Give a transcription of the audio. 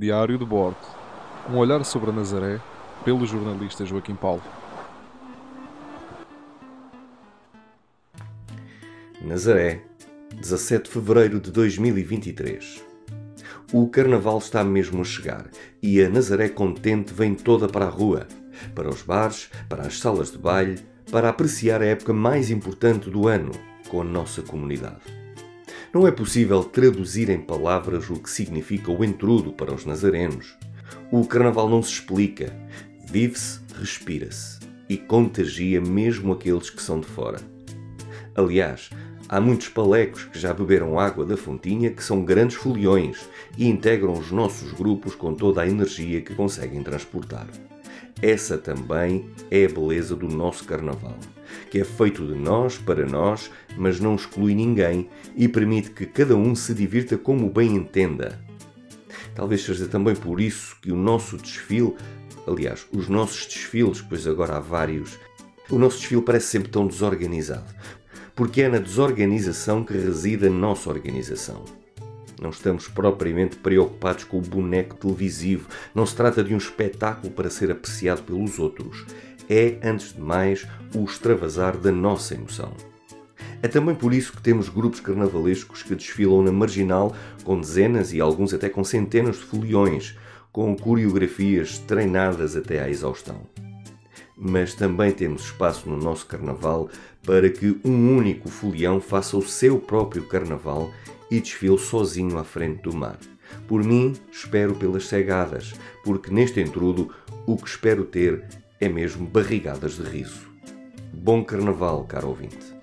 Diário de Bordo. Um olhar sobre a Nazaré, pelo jornalista Joaquim Paulo. Nazaré, 17 de fevereiro de 2023. O carnaval está mesmo a chegar e a Nazaré contente vem toda para a rua, para os bares, para as salas de baile, para apreciar a época mais importante do ano com a nossa comunidade. Não é possível traduzir em palavras o que significa o entrudo para os nazarenos. O carnaval não se explica, vive-se, respira-se e contagia mesmo aqueles que são de fora. Aliás, há muitos palecos que já beberam água da fontinha que são grandes foliões e integram os nossos grupos com toda a energia que conseguem transportar. Essa também é a beleza do nosso carnaval que é feito de nós para nós, mas não exclui ninguém e permite que cada um se divirta como bem entenda. Talvez seja também por isso que o nosso desfile, aliás, os nossos desfiles, pois agora há vários, o nosso desfile parece sempre tão desorganizado, porque é na desorganização que reside a nossa organização. Não estamos propriamente preocupados com o boneco televisivo. Não se trata de um espetáculo para ser apreciado pelos outros é, antes de mais, o extravasar da nossa emoção. É também por isso que temos grupos carnavalescos que desfilam na marginal com dezenas e alguns até com centenas de foliões, com coreografias treinadas até à exaustão. Mas também temos espaço no nosso carnaval para que um único folião faça o seu próprio carnaval e desfile sozinho à frente do mar. Por mim, espero pelas cegadas, porque neste entrudo o que espero ter é mesmo barrigadas de riso. Bom carnaval, caro ouvinte.